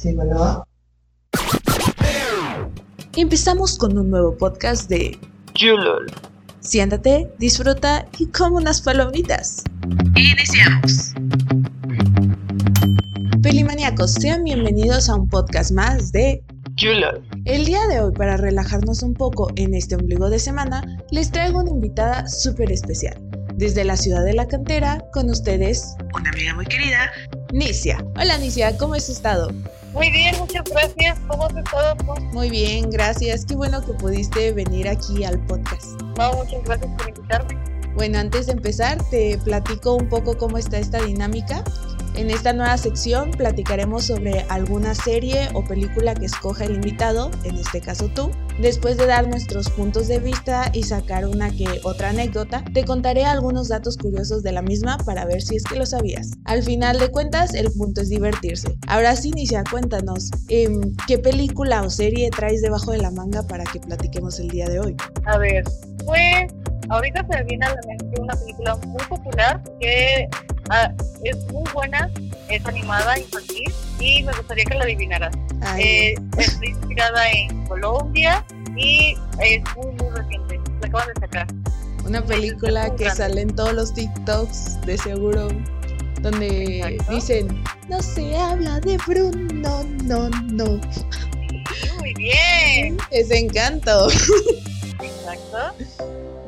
Sí, bueno. Empezamos con un nuevo podcast de Yulol. Siéntate, disfruta y come unas palomitas. Iniciamos. Pelimaniacos, sean bienvenidos a un podcast más de Yulol. El día de hoy, para relajarnos un poco en este ombligo de semana, les traigo una invitada súper especial. Desde la ciudad de la cantera, con ustedes, una amiga muy querida, Nicia. Hola Nicia, ¿cómo has estado? Muy bien, muchas gracias. ¿Cómo has estado? Muy bien, gracias. Qué bueno que pudiste venir aquí al podcast. No, muchas gracias por invitarme. Bueno, antes de empezar, te platico un poco cómo está esta dinámica. En esta nueva sección platicaremos sobre alguna serie o película que escoja el invitado, en este caso tú. Después de dar nuestros puntos de vista y sacar una que otra anécdota, te contaré algunos datos curiosos de la misma para ver si es que lo sabías. Al final de cuentas, el punto es divertirse. Ahora sí, Inicia, cuéntanos, em, ¿qué película o serie traes debajo de la manga para que platiquemos el día de hoy? A ver, pues ahorita se viene a la mente una película muy popular que Ah, es muy buena, es animada, infantil y me gustaría que la adivinaras. Eh, está inspirada en Colombia y es muy, muy reciente. La acaban de sacar. Una película que sale en todos los TikToks, de seguro, donde dicen, no se habla de Bruno, no, no. muy bien. Es encanto. Exacto.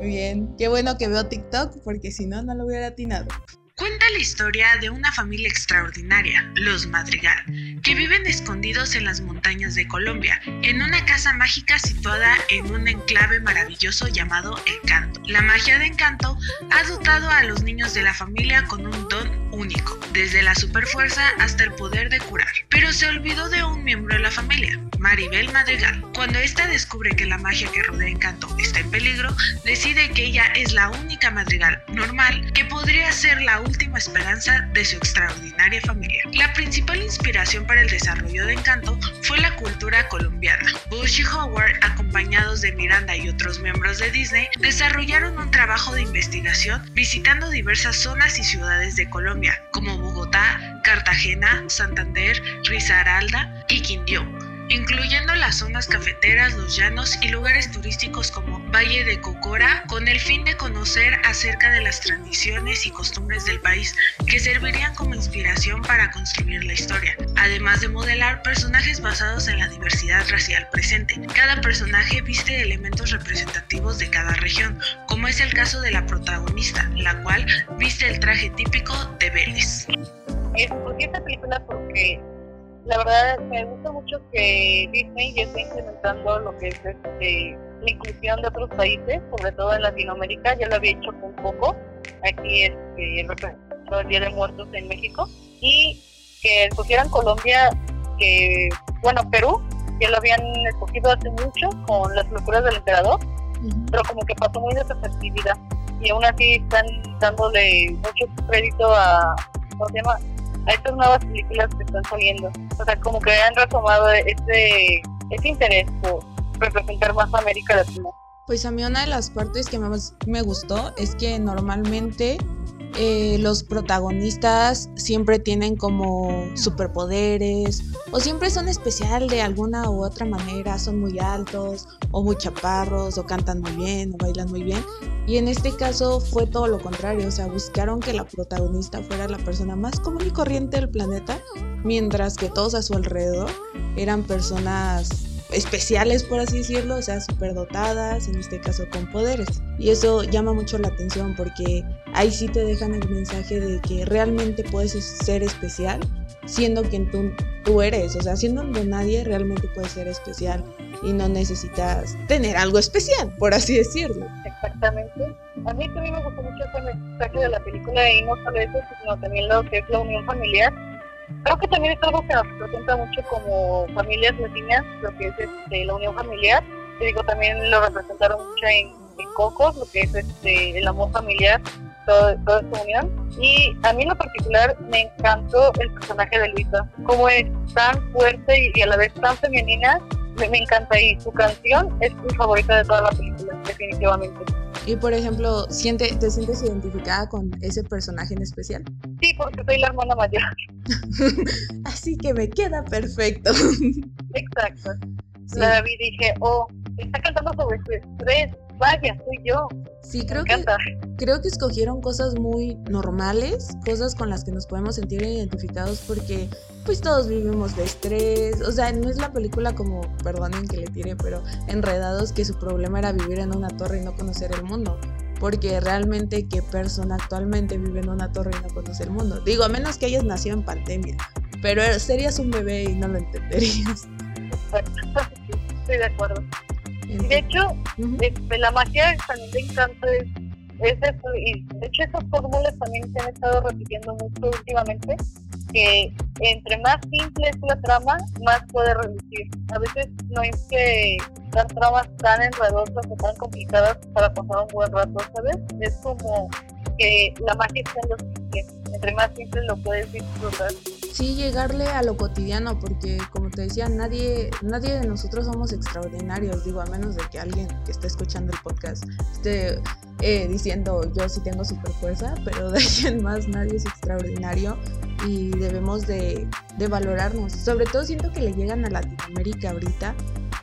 Bien. Qué bueno que veo TikTok porque si no, no lo hubiera atinado. Cuenta la historia de una familia extraordinaria, los Madrigal, que viven escondidos en las montañas de Colombia, en una casa mágica situada en un enclave maravilloso llamado Encanto. La magia de Encanto ha dotado a los niños de la familia con un don único, desde la superfuerza hasta el poder de curar. Pero se olvidó de un miembro de la familia, Maribel Madrigal. Cuando ésta descubre que la magia que rodea Encanto está en peligro, decide que ella es la única Madrigal normal que podría ser la última esperanza de su extraordinaria familia. La principal inspiración para el desarrollo de Encanto fue la cultura colombiana. Bush y Howard, acompañados de Miranda y otros miembros de Disney, desarrollaron un trabajo de investigación visitando diversas zonas y ciudades de Colombia, como Bogotá, Cartagena, Santander, Risaralda y Quindío incluyendo las zonas cafeteras, los llanos y lugares turísticos como Valle de Cocora, con el fin de conocer acerca de las tradiciones y costumbres del país que servirían como inspiración para construir la historia, además de modelar personajes basados en la diversidad racial presente. Cada personaje viste elementos representativos de cada región, como es el caso de la protagonista, la cual viste el traje típico de Vélez. Escogí esta película porque la verdad me gusta mucho que Disney ya está implementando lo que es este, la inclusión de otros países, sobre todo en Latinoamérica, ya lo había hecho un poco, aquí este, el Día de Muertos en México, y que escogieran Colombia, que, bueno, Perú, que lo habían escogido hace mucho con las locuras del emperador, pero como que pasó muy desapercibida, y aún así están dándole mucho crédito a, ¿cómo se llama? A estas nuevas películas que están saliendo. O sea, como que han retomado ese, ese interés por representar más a América Latina. Pues a mí una de las partes que más me gustó es que normalmente eh, los protagonistas siempre tienen como superpoderes o siempre son especial de alguna u otra manera, son muy altos o muy chaparros o cantan muy bien o bailan muy bien. Y en este caso fue todo lo contrario, o sea, buscaron que la protagonista fuera la persona más común y corriente del planeta, mientras que todos a su alrededor eran personas especiales, por así decirlo, o sea, superdotadas, en este caso con poderes. Y eso llama mucho la atención porque ahí sí te dejan el mensaje de que realmente puedes ser especial siendo quien tú, tú eres, o sea, siendo nadie realmente puedes ser especial y no necesitas tener algo especial, por así decirlo. Exactamente. A mí también me gustó mucho ese mensaje de la película y no solo eso, sino también lo que es la unión familiar creo que también es algo que nos representa mucho como familias latinas, lo que es este, la unión familiar. Te digo, también lo representaron mucho en, Cocos, lo que es este, el amor familiar, todo, toda esta unión. Y a mí en lo particular me encantó el personaje de Luisa, como es tan fuerte y, a la vez tan femenina, me, me, encanta y su canción es mi favorita de toda la película, definitivamente. Y por ejemplo, ¿siente, ¿te sientes identificada con ese personaje en especial? Sí, porque soy la hermana mayor. Así que me queda perfecto. Exacto. La vi dije, oh, está cantando sobre su estrés, vaya, soy yo. Sí, creo que, creo que escogieron cosas muy normales, cosas con las que nos podemos sentir identificados porque pues todos vivimos de estrés, o sea, no es la película como, perdonen que le tire, pero enredados que su problema era vivir en una torre y no conocer el mundo. Porque realmente, ¿qué persona actualmente vive en una torre y no conoce el mundo? Digo, a menos que hayas nacido en pandemia, pero serías un bebé y no lo entenderías. Estoy de acuerdo de hecho, este, la magia también de encanto es, eso, y de hecho esas fórmulas también se han estado repitiendo mucho últimamente, que entre más simple es la trama, más puede reducir. A veces no es que las tramas tan enredosas o tan complicadas para pasar un buen rato, ¿sabes? Es como que la magia está en lo simple. Entre más simple lo puedes disfrutar sí llegarle a lo cotidiano, porque como te decía, nadie, nadie de nosotros somos extraordinarios, digo, a menos de que alguien que esté escuchando el podcast esté eh, diciendo yo sí tengo super fuerza, pero de alguien más nadie es extraordinario y debemos de, de valorarnos. Sobre todo siento que le llegan a Latinoamérica ahorita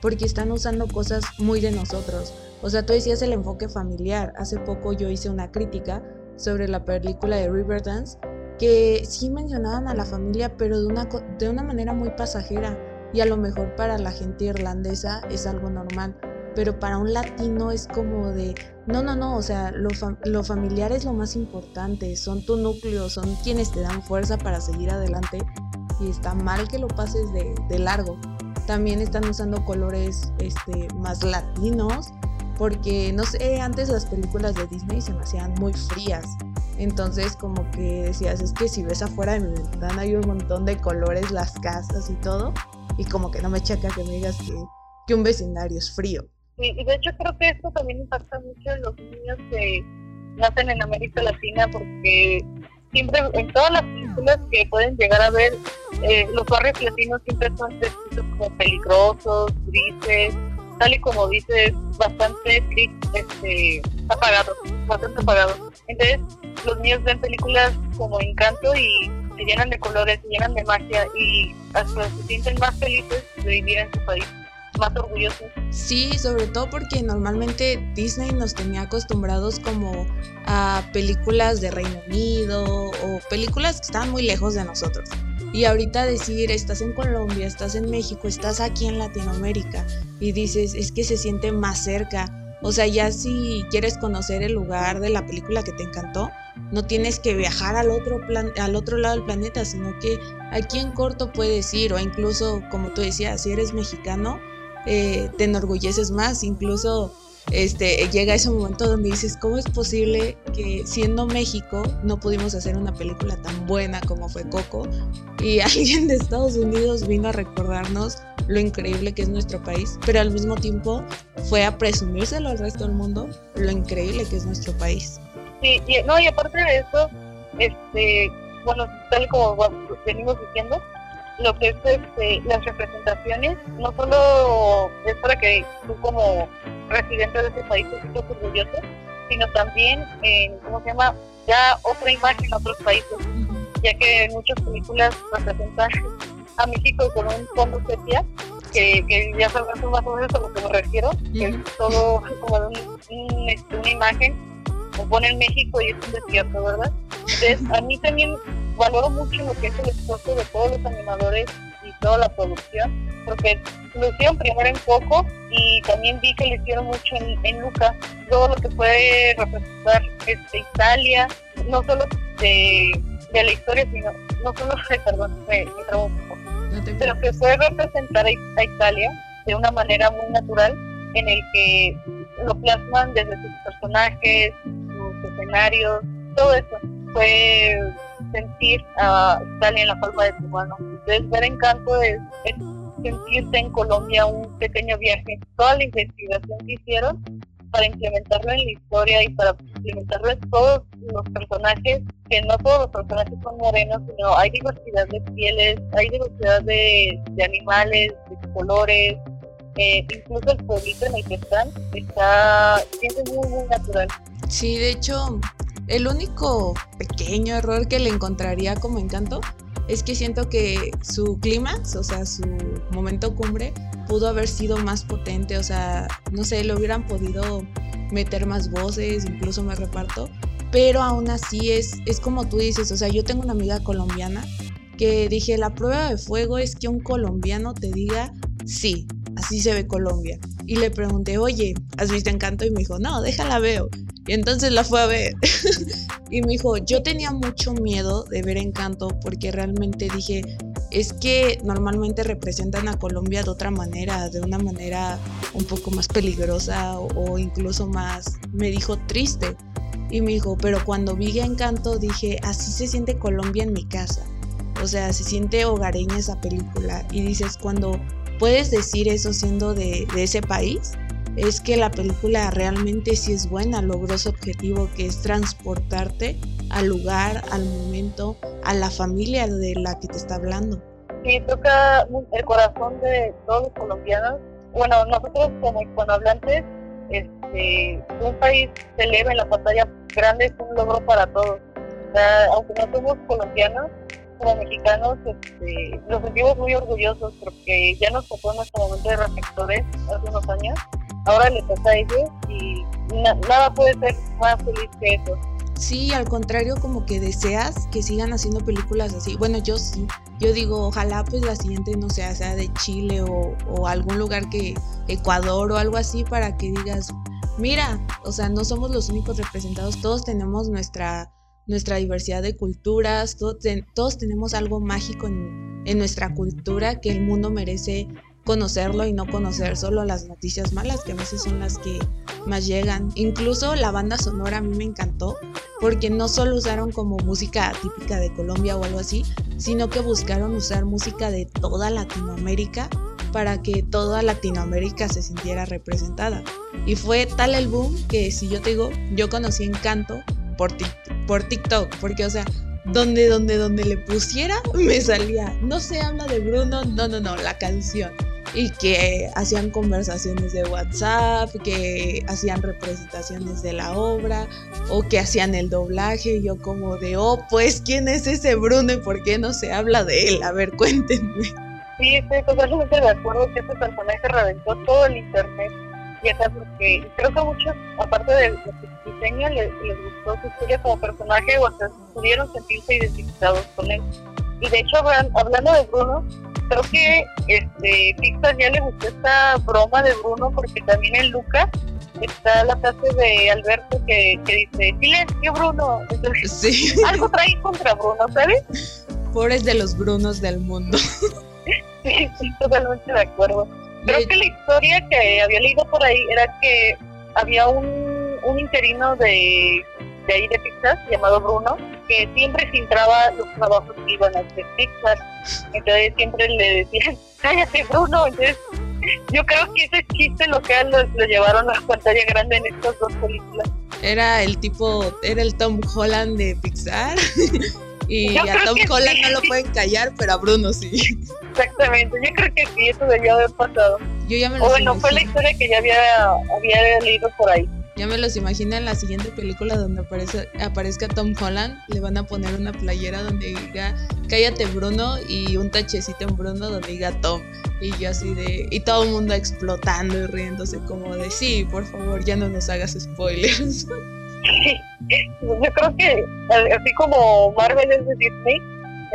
porque están usando cosas muy de nosotros. O sea, tú decías el enfoque familiar. Hace poco yo hice una crítica sobre la película de Riverdance que sí mencionaban a la familia, pero de una, de una manera muy pasajera. Y a lo mejor para la gente irlandesa es algo normal, pero para un latino es como de, no, no, no, o sea, lo, lo familiar es lo más importante, son tu núcleo, son quienes te dan fuerza para seguir adelante y está mal que lo pases de, de largo. También están usando colores este, más latinos, porque no sé, antes las películas de Disney se me hacían muy frías entonces como que decías, es que si ves afuera de mi ventana hay un montón de colores, las casas y todo, y como que no me checa que me digas que, que un vecindario es frío. Y de hecho creo que esto también impacta mucho en los niños que nacen en América Latina porque siempre en todas las películas que pueden llegar a ver, eh, los barrios latinos siempre son descritos como peligrosos, grises, tal y como dices, bastante este, apagados, bastante apagados. Entonces, los niños ven películas como Encanto y se llenan de colores, se llenan de magia y hasta se sienten más felices de vivir en su país más orgullosos. Sí, sobre todo porque normalmente Disney nos tenía acostumbrados como a películas de Reino Unido o películas que estaban muy lejos de nosotros. Y ahorita decir, estás en Colombia, estás en México, estás aquí en Latinoamérica y dices, es que se siente más cerca. O sea, ya si quieres conocer el lugar de la película que te encantó, no tienes que viajar al otro, plan al otro lado del planeta, sino que aquí en corto puedes ir, o incluso, como tú decías, si eres mexicano, eh, te enorgulleces más, incluso este, llega ese momento donde dices, ¿cómo es posible que siendo México no pudimos hacer una película tan buena como fue Coco? Y alguien de Estados Unidos vino a recordarnos lo increíble que es nuestro país, pero al mismo tiempo fue a presumírselo al resto del mundo lo increíble que es nuestro país. Sí, y, no, y aparte de eso, este, bueno, tal como venimos diciendo, lo que es este, las representaciones, no solo es para que tú como residente de ese país te sientas orgulloso, sino también, en, ¿cómo se llama?, ya otra imagen en otros países, ya que muchas películas representan a México con un fondo sepia, que, que ya sabrás más o menos a lo que me refiero, que es todo como un, este, una imagen, como ponen México y es un desierto, ¿verdad? Entonces, a mí también valoro mucho lo que es el esfuerzo de todos los animadores y toda la producción, porque lo hicieron primero en Coco y también vi que lo hicieron mucho en, en Luca, todo lo que puede representar este, Italia, no solo de, de la historia, sino, no solo, perdón, me, me poco, pero que puede representar a, Italia de una manera muy natural en el que lo plasman desde sus personajes, sus escenarios, todo eso. Fue sentir a Italia en la palma de tu mano. Entonces, ver Encanto es, es sentirse en Colombia un pequeño viaje. Toda la investigación que hicieron para implementarlo en la historia y para implementarlo en todos los personajes, que no todos los personajes son morenos, sino hay diversidad de pieles, hay diversidad de, animales, de colores, Eh, incluso el pueblito en el que están está siente muy, muy natural. Sí, de hecho, el único pequeño error que le encontraría como encanto es que siento que su clímax, o sea, su momento cumbre, pudo haber sido más potente, o sea, no sé, le hubieran podido meter más voces, incluso más reparto, pero aún así es, es como tú dices, o sea, yo tengo una amiga colombiana que dije, la prueba de fuego es que un colombiano te diga, sí, así se ve Colombia. Y le pregunté, oye, ¿has visto Encanto? Y me dijo, no, déjala veo. Y entonces la fue a ver. y me dijo, yo tenía mucho miedo de ver Encanto porque realmente dije, es que normalmente representan a Colombia de otra manera, de una manera un poco más peligrosa o, incluso más, me dijo, triste. Y me dijo, pero cuando vi Encanto dije, así se siente Colombia en mi casa. O sea, se siente hogareña esa película. Y dices, cuando puedes decir eso siendo de, ese país, es que la película realmente sí es buena, logró su objetivo que es transportarte al lugar, al momento, a la familia de la que te está hablando. Sí, toca el corazón de todos los colombianos. Bueno, nosotros como hispanohablantes, este, un país se eleva en la pantalla grande es un logro para todos. aunque no somos colombianos, como mexicanos este, nos sentimos muy orgullosos porque ya nos tocó nuestro momento de reflectores hace unos años ahora le toca a ellos y nada puede ser más feliz que eso. Sí, al contrario, como que deseas que sigan haciendo películas así. Bueno, yo sí. Yo digo, ojalá pues la siguiente no sea, sea de Chile o, o algún lugar que Ecuador o algo así para que digas, mira, o sea, no somos los únicos representados, todos tenemos nuestra, nuestra diversidad de culturas, todos, tenemos algo mágico en, en nuestra cultura que el mundo merece conocerlo y no conocer solo las noticias malas, que a veces son las que más llegan. Incluso la banda sonora a mí me encantó, porque no solo usaron como música típica de Colombia o algo así, sino que buscaron usar música de toda Latinoamérica para que toda Latinoamérica se sintiera representada. Y fue tal el boom que si yo te digo, yo conocí Encanto por, por TikTok, porque o sea, donde, donde, donde le pusiera, me salía, no se habla de Bruno, no, no, no, la canción y que hacían conversaciones de WhatsApp, que hacían representaciones de la obra o que hacían el doblaje. Y yo como de, oh, pues, ¿quién es ese Bruno y por qué no se habla de él? A ver, cuéntenme. Sí, estoy totalmente de acuerdo que este personaje reventó todo el internet. Acá porque creo que muchos, aparte del diseño, les, les, gustó su historia como personaje o hasta pudieron sentirse identificados con él. Y de hecho, hablando de Bruno, creo que este Pixar ya le gustó esta broma de Bruno porque también en Lucas está la frase de Alberto que, que dice silencio Bruno sí. algo trae contra Bruno ¿sabes? pobres de los Brunos del mundo sí, sí totalmente de acuerdo creo que la historia que había leído por ahí era que había un, un interino de de ahí de Pixar llamado Bruno, que siempre filtraba los trabajos que iban a hacer Pixar. Entonces siempre le decían, cállate Bruno. Entonces yo creo que ese chiste local lo, lo llevaron a la pantalla grande en estas dos películas. Era el tipo, era el Tom Holland de Pixar. y a Tom Holland no lo pueden callar, pero a Bruno sí. Exactamente, yo creo que sí, eso debió haber pasado. Yo ya me lo o bueno, fue la historia que ya había, había leído por ahí. Ya me los imagino en la siguiente película donde aparece, aparezca Tom Holland. Le van a poner una playera donde diga Cállate Bruno y un tachecito en Bruno donde diga Tom. Y yo así de. Y todo el mundo explotando y riéndose como de sí, por favor, ya no nos hagas spoilers. Yo creo que así como Marvel es de Disney,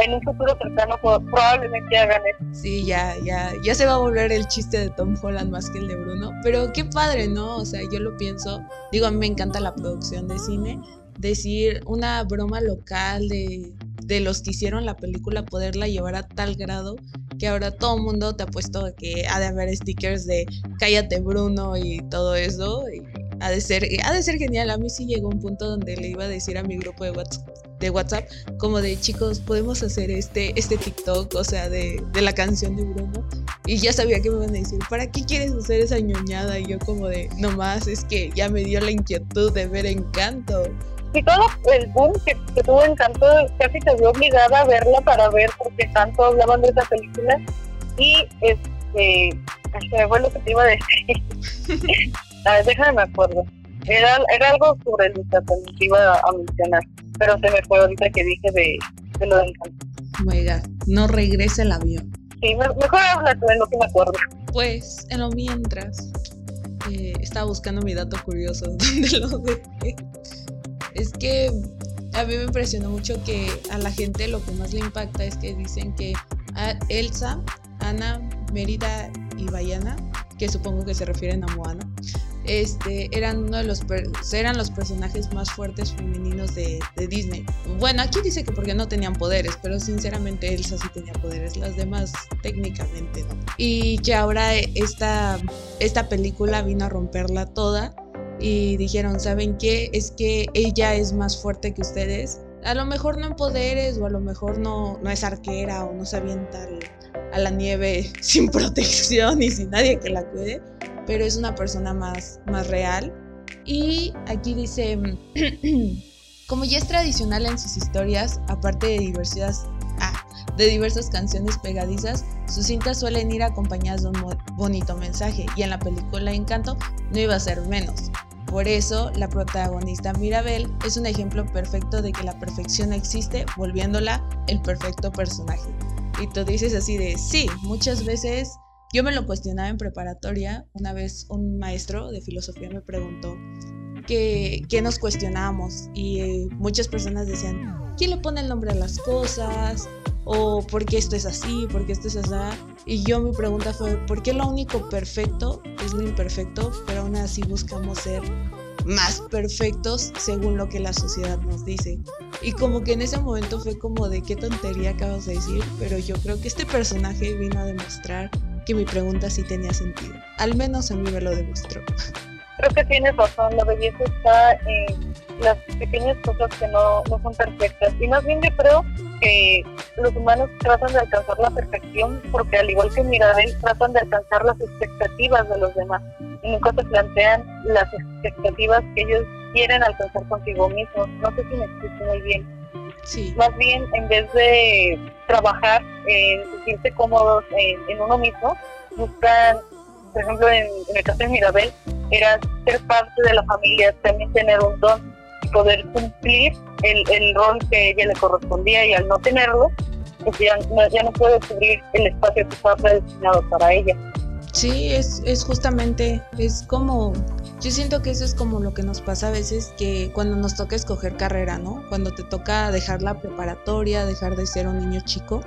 en un futuro cercano probablemente hagan eso. Sí, ya, ya, ya se va a volver el chiste de Tom Holland más que el de Bruno. Pero qué padre, ¿no? O sea, yo lo pienso. Digo, a mí me encanta la producción de cine. Decir una broma local de, de los que hicieron la película, poderla llevar a tal grado que ahora todo el mundo te ha puesto que ha de haber stickers de cállate Bruno y todo eso. Y ha de ser, ha de ser genial. A mí sí llegó un punto donde le iba a decir a mi grupo de WhatsApp de WhatsApp, como de chicos, podemos hacer este, este TikTok, o sea, de, de la canción de Bruno. Y ya sabía que me iban a decir, ¿para qué quieres hacer esa ñoñada? Y yo como de, no más, es que ya me dio la inquietud de ver Encanto. Y todo el boom que, que tuvo Encanto casi te vio obligada a verla para ver porque tanto hablaban de esa película. Y este se me fue lo que te iba a decir. a ver, déjame me acuerdo. Era, era algo sobre el que iba a mencionar, pero se me fue ahorita que dije de, de lo del canto. My God, no regrese el avión. Sí, mejor habla de lo que me acuerdo. Pues, en lo mientras, eh, estaba buscando mi dato curioso, donde lo dejé. Es que a mí me impresionó mucho que a la gente lo que más le impacta es que dicen que a Elsa, Ana, Mérida y Bayana, que supongo que se refieren a Moana, este, eran uno de los eran los personajes más fuertes femeninos de, Disney. Bueno, aquí dice que porque no tenían poderes, pero sinceramente Elsa sí tenía poderes, las demás técnicamente no. Y que ahora esta, esta película vino a romperla toda y dijeron, ¿saben qué? Es que ella es más fuerte que ustedes. A lo mejor no en poderes o a lo mejor no, no es arquera o no se avienta a la nieve sin protección y sin nadie que la cuide pero es una persona más, más real. Y aquí dice, como ya es tradicional en sus historias, aparte de diversas, ah, de diversas canciones pegadizas, sus cintas suelen ir acompañadas de un bonito mensaje y en la película Encanto no iba a ser menos. Por eso, la protagonista Mirabel es un ejemplo perfecto de que la perfección existe, volviéndola el perfecto personaje. Y tú dices así de, sí, muchas veces yo me lo cuestionaba en preparatoria. Una vez un maestro de filosofía me preguntó qué, nos cuestionábamos y eh, muchas personas decían, ¿quién le pone el nombre a las cosas? ¿O por qué esto es así? ¿Por qué esto es así? Y yo mi pregunta fue, ¿por qué lo único perfecto es lo imperfecto? Pero aún así buscamos ser más perfectos según lo que la sociedad nos dice. Y como que en ese momento fue como de qué tontería acabas de decir, pero yo creo que este personaje vino a demostrar que mi pregunta sí tenía sentido. Al menos a mí me lo demostró. Creo que tienes razón, la belleza está en las pequeñas cosas que no, no son perfectas. Y más bien yo creo que los humanos tratan de alcanzar la perfección porque al igual que Mirabel tratan de alcanzar las expectativas de los demás. Y nunca se plantean las expectativas que ellos quieren alcanzar consigo mismos. No sé si me explico muy bien más bien, en vez de trabajar en sentirse cómodos en, uno mismo, buscan, por ejemplo, en, el caso de Mirabel, era ser parte de la familia, también tener un don y poder cumplir el, rol que ella le correspondía y al no tenerlo, pues ya, ya no puede cubrir el espacio que estaba predestinado para ella. Sí, es, es justamente, es como, yo siento que eso es como lo que nos pasa a veces, que cuando nos toca escoger carrera, ¿no? Cuando te toca dejar la preparatoria, dejar de ser un niño chico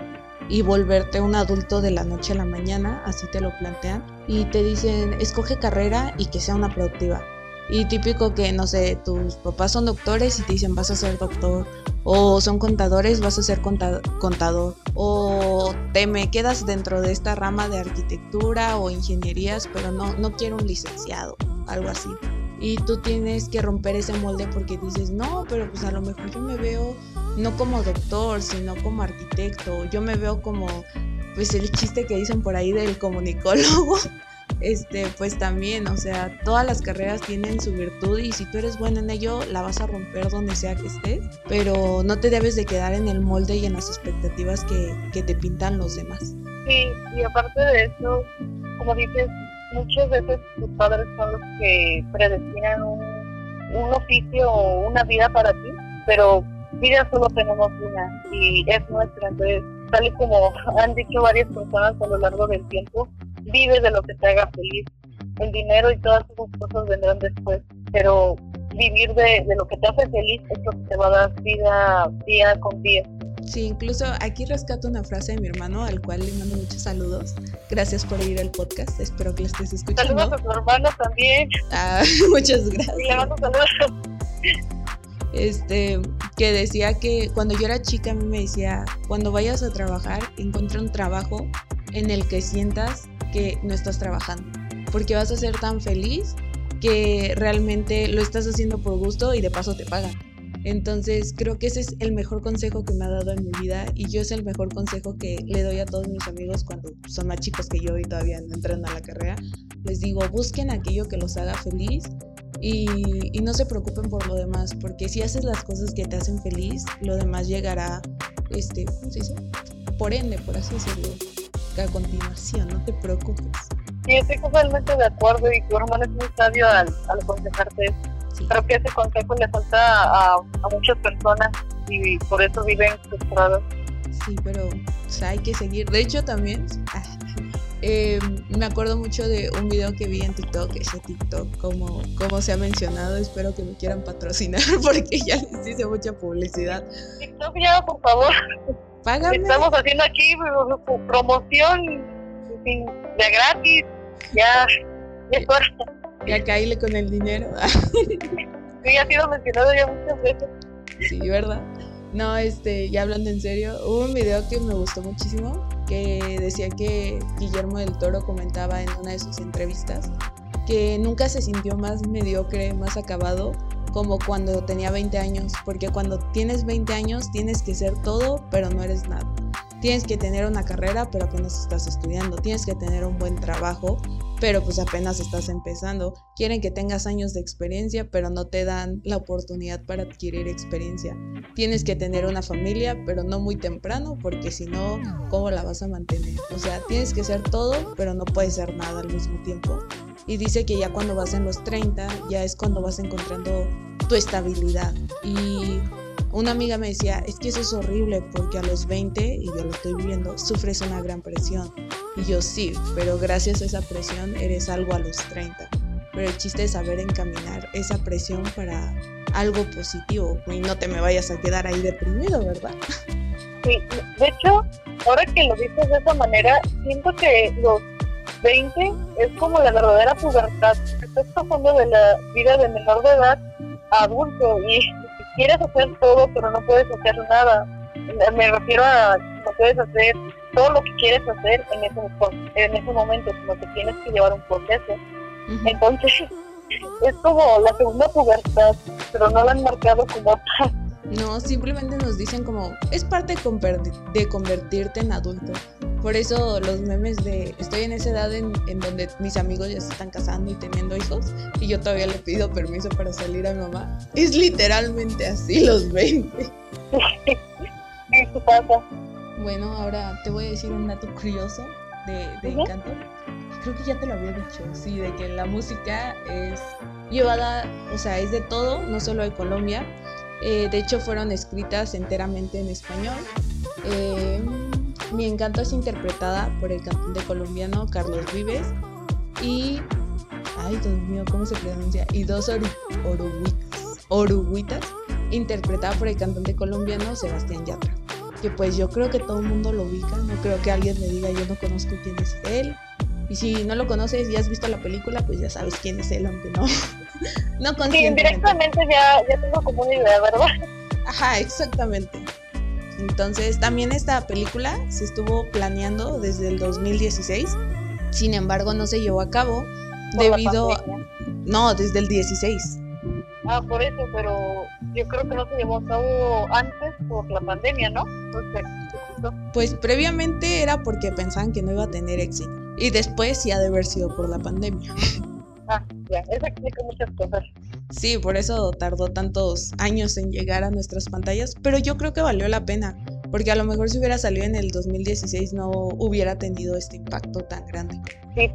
y volverte un adulto de la noche a la mañana, así te lo plantean, y te dicen, escoge carrera y que sea una productiva. Y típico que, no sé, tus papás son doctores y te dicen vas a ser doctor o son contadores, vas a ser contador, o te me quedas dentro de esta rama de arquitectura o ingenierías, pero no, no quiero un licenciado, algo así. Y tú tienes que romper ese molde porque dices, no, pero pues a lo mejor yo me veo no como doctor, sino como arquitecto, yo me veo como, pues el chiste que dicen por ahí del comunicólogo. este, pues también, o sea, todas las carreras tienen su virtud y si tú eres bueno en ello, la vas a romper donde sea que estés, pero no te debes de quedar en el molde y en las expectativas que, que te pintan los demás. Sí, y aparte de eso, como dices, muchas veces tus padres son los que predestinan un, un oficio o una vida para ti, pero vida solo tenemos una y es nuestra, entonces tal y como han dicho varias personas a lo largo del tiempo, vive de lo que te haga feliz. El dinero y todas esas cosas vendrán después, pero vivir de, lo que te hace feliz es lo que te va a dar vida día con día. Sí, incluso aquí rescato una frase de mi hermano, al cual le mando muchos saludos. Gracias por ir al podcast, espero que lo estés escuchando. Saludos a tu hermano también. Ah, muchas gracias. Y le mando saludos. Este, que decía que cuando yo era chica a mí me decía, cuando vayas a trabajar, encuentra un trabajo en el que sientas que no estás trabajando, porque vas a ser tan feliz que realmente lo estás haciendo por gusto y de paso te pagan. Entonces creo que ese es el mejor consejo que me ha dado en mi vida y yo es el mejor consejo que le doy a todos mis amigos cuando son más chicos que yo y todavía no entran a la carrera. Les digo, busquen aquello que los haga feliz y, no se preocupen por lo demás, porque si haces las cosas que te hacen feliz, lo demás llegará, este, ¿cómo se dice? Por ende, por así decirlo. a continuación, no te preocupes. Sí, estoy totalmente de acuerdo y tu hermano es muy sabio al, al aconsejarte Creo que ese consejo le falta a, a muchas personas y por eso viven frustrados. Sí, pero hay que seguir. De hecho, también eh, me acuerdo mucho de un video que vi en TikTok, ese TikTok, como, como se ha mencionado, espero que me quieran patrocinar porque ya les hice mucha publicidad. TikTok ya, por favor. Págame. Estamos haciendo aquí promoción de gratis. Ya, ya Ya caíle con el dinero. sí, ha sido mencionado ya muchas veces. Sí, ¿verdad? No, este, ya hablando en serio, hubo un video que me gustó muchísimo que decía que Guillermo del Toro comentaba en una de sus entrevistas que nunca se sintió más mediocre, más acabado como cuando tenía 20 años, porque cuando tienes 20 años tienes que ser todo, pero no eres nada. Tienes que tener una carrera, pero apenas estás estudiando. Tienes que tener un buen trabajo, pero pues apenas estás empezando. Quieren que tengas años de experiencia, pero no te dan la oportunidad para adquirir experiencia. Tienes que tener una familia, pero no muy temprano, porque si no, ¿cómo la vas a mantener? O sea, tienes que ser todo, pero no puedes ser nada al mismo tiempo. Y dice que ya cuando vas en los 30, ya es cuando vas encontrando tu estabilidad. Y una amiga me decía, es que eso es horrible porque a los 20, y yo lo estoy viviendo, sufres una gran presión. Y yo sí, pero gracias a esa presión eres algo a los 30. Pero el chiste es saber encaminar esa presión para algo positivo y no te me vayas a quedar ahí deprimido, ¿verdad? Sí, de hecho, ahora que lo dices de esa manera, siento que los 20 es como la verdadera pubertad. Estás pasando de la vida de menor de edad a adulto y quieres hacer todo, pero no puedes hacer nada. Me refiero a no puedes hacer todo lo que quieres hacer en ese, en ese momento, sino que tienes que llevar un proceso. Entonces, es como la segunda pubertad, pero no la han marcado como tal. No, simplemente nos dicen como, es parte de convertirte en adulto. Por eso los memes de estoy en esa edad en, donde mis amigos ya se están casando y teniendo hijos y yo todavía le pido permiso para salir a mi mamá. Es literalmente así los 20. Bueno, ahora te voy a decir un dato curioso de, de Encanto. Creo que ya te lo había dicho, sí, de que la música es llevada, o sea, es de todo, no solo de Colombia. Eh, de hecho, fueron escritas enteramente en español. Eh, mi encanto es interpretada por el cantante colombiano Carlos Vives y. Ay, Dios mío, ¿cómo se pronuncia? Y dos oruguitas, interpretada por el cantante colombiano Sebastián Yatra. Que pues yo creo que todo el mundo lo ubica, no creo que alguien me diga yo no conozco quién es él. Y si no lo conoces y has visto la película, pues ya sabes quién es él, aunque no. no Sí, indirectamente ya, ya tengo como una idea, ¿verdad? Ajá, exactamente. Entonces, también esta película se estuvo planeando desde el 2016, sin embargo no se llevó a cabo debido a... No, desde el 16. Ah, por eso, pero yo creo que no se llevó a cabo antes por la pandemia, ¿no? pues previamente era porque pensaban que no iba a tener éxito. Y después sí ha de haber sido por la pandemia. Ah, ya, eso explica muchas cosas. Sí, por eso tardó tantos años en llegar a nuestras pantallas, pero yo creo que valió la pena, porque a lo mejor si hubiera salido en el 2016 no hubiera tenido este impacto tan grande. Sí,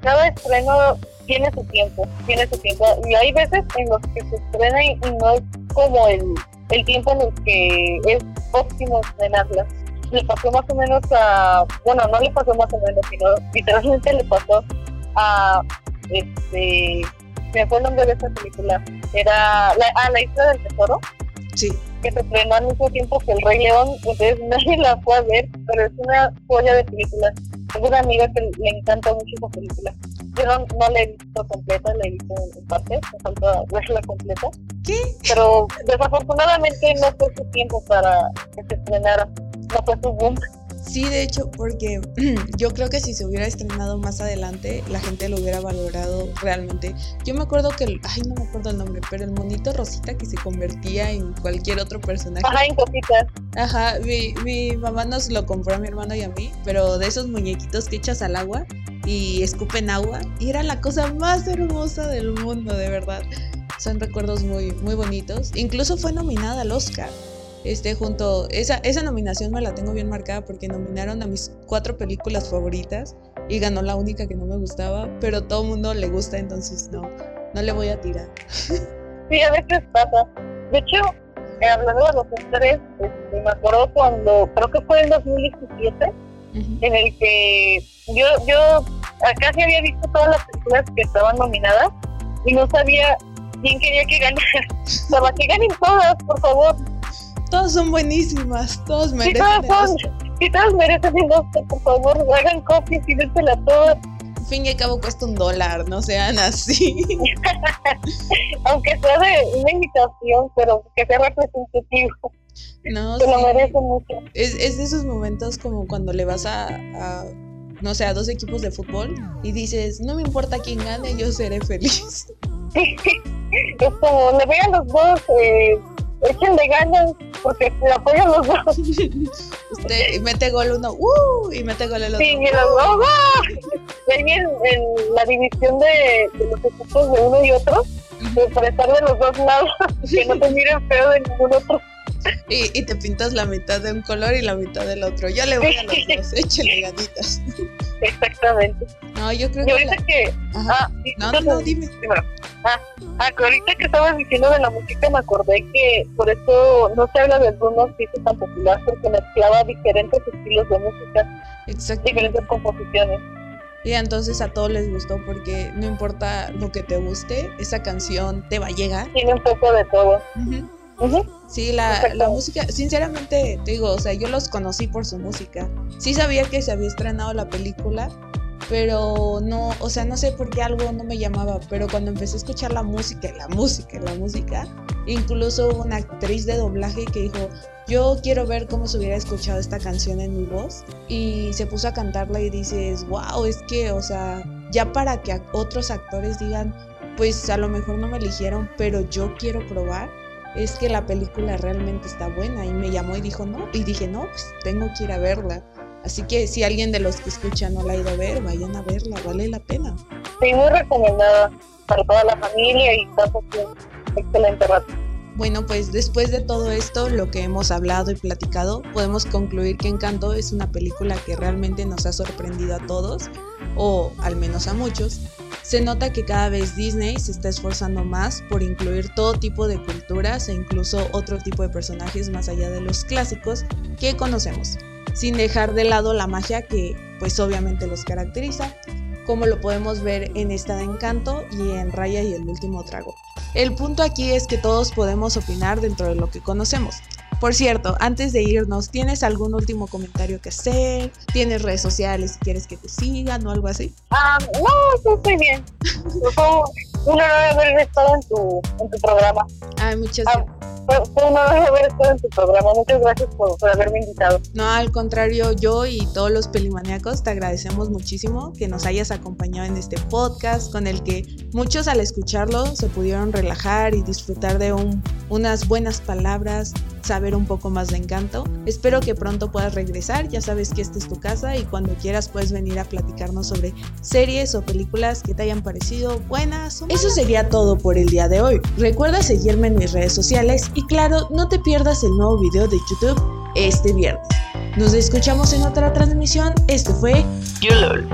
cada estreno tiene su tiempo, tiene su tiempo, y hay veces en los que se estrena y, no es como el, el tiempo en el que es óptimo estrenarla. Le pasó más o menos a, bueno, no le pasó más o menos, sino literalmente le pasó a, este, me fue el nombre de esa película. Era la, ah, La Isla del Tesoro. Sí. Que se estrenó al mismo tiempo que El Rey León. Entonces nadie la fue a ver, pero es una joya de película. Tengo una amiga que le encanta mucho esa película. Yo no, no la he visto completa, la he visto en parte, me falta verla completa. ¿Qué? Pero desafortunadamente no fue su tiempo para que se estrenara. No fue su boom. Sí, de hecho, porque yo creo que si se hubiera estrenado más adelante, la gente lo hubiera valorado realmente. Yo me acuerdo que, el, ay, no me acuerdo el nombre, pero el monito Rosita que se convertía en cualquier otro personaje. Ajá, en cositas. Ajá, mi, mi mamá nos lo compró a mi hermano y a mí, pero de esos muñequitos que echas al agua y escupen agua, y era la cosa más hermosa del mundo, de verdad. Son recuerdos muy, muy bonitos. Incluso fue nominada al Oscar Este, junto, esa, esa nominación me la tengo bien marcada porque nominaron a mis cuatro películas favoritas y ganó la única que no me gustaba, pero todo el mundo le gusta, entonces no, no le voy a tirar. Sí, a veces pasa. De hecho, eh, hablando de los tres, este, me acuerdo cuando, creo que fue en 2017, en el que yo, yo casi había visto todas las películas que estaban nominadas y no sabía quién quería que ganara. Para que ganen todas, por favor. Todas son buenísimas, todos merecen. Sí, todas, son, todas merecen por favor, hagan copias y dénsela todas. Al fin y al cabo cuesta un dólar, no sean así. Aunque sea de una invitación, pero que sea representativo. No, Se lo merece mucho. Es, es, de esos momentos como cuando le vas a, a, no sé, a dos equipos de fútbol y dices, no me importa quién gane, yo seré feliz. es como, le a los dos, eh, échenle ganas, porque le apoyan los dos. Usted mete gol uno, ¡uh! Y mete gol el otro. Sí, y los dos, ¡uh! en, en, la división de, de, los equipos de uno y otro, pues, para estar de los dos lados, que no te miren feo de ningún otro. Y, y, te pintas la mitad de un color y la mitad del otro. Yo le voy a los dos, échale ganitas. Exactamente. No, yo creo y ahorita que. Ah, no, no, no, dime. Ah, ah, ahorita que estabas diciendo de la música, me acordé que por eso no se habla de Bruno artista tan popular, porque mezclaba diferentes estilos de música, diferentes composiciones. Y entonces a todos les gustó porque no importa lo que te guste, esa canción te va a llegar. Tiene un poco de todo. Sí, la, la, música, sinceramente te digo, o sea, yo los conocí por su música. Sí sabía que se había estrenado la película, pero no, o sea, no sé por qué algo no me llamaba, pero cuando empecé a escuchar la música, la música, la música, incluso una actriz de doblaje que dijo, yo quiero ver cómo se hubiera escuchado esta canción en mi voz, y se puso a cantarla y dices, wow, es que, o sea, ya para que otros actores digan, pues a lo mejor no me eligieron, pero yo quiero probar, es que la película realmente está buena. Y me llamó y dijo no y dije no pues tengo que ir a verla así que si alguien de los que escuchan no la ha ido a ver vayan a verla vale la pena. Sí muy recomendada para toda la familia y está excelente rato. Bueno, pues después de todo esto, lo que hemos hablado y platicado, podemos concluir que Encanto es una película que realmente nos ha sorprendido a todos, o al menos a muchos, se nota que cada vez Disney se está esforzando más por incluir todo tipo de culturas e incluso otro tipo de personajes más allá de los clásicos que conocemos, sin dejar de lado la magia que pues obviamente los caracteriza, como lo podemos ver en esta de Encanto y en Raya y el último trago. El punto aquí es que todos podemos opinar dentro de lo que conocemos, por cierto, antes de irnos, ¿tienes algún último comentario que hacer? ¿Tienes redes sociales si quieres que te sigan o algo así? Ah, no, estoy bien. Fue un honor haber estado en tu, en tu programa. Ay, muchas ah, gracias. Fue, un honor haber estado en tu programa. Muchas gracias por, por, haberme invitado. No, al contrario, yo y todos los pelimaniacos te agradecemos muchísimo que nos hayas acompañado en este podcast con el que muchos al escucharlo se pudieron relajar y disfrutar de un, unas buenas palabras, saber un poco más de encanto. Espero que pronto puedas regresar, ya sabes que esta es tu casa y cuando quieras puedes venir a platicarnos sobre series o películas que te hayan parecido buenas. O Eso sería todo por el día de hoy. Recuerda seguirme en mis redes sociales y claro, no te pierdas el nuevo video de YouTube este viernes. Nos escuchamos en otra transmisión. Este fue YOLOL.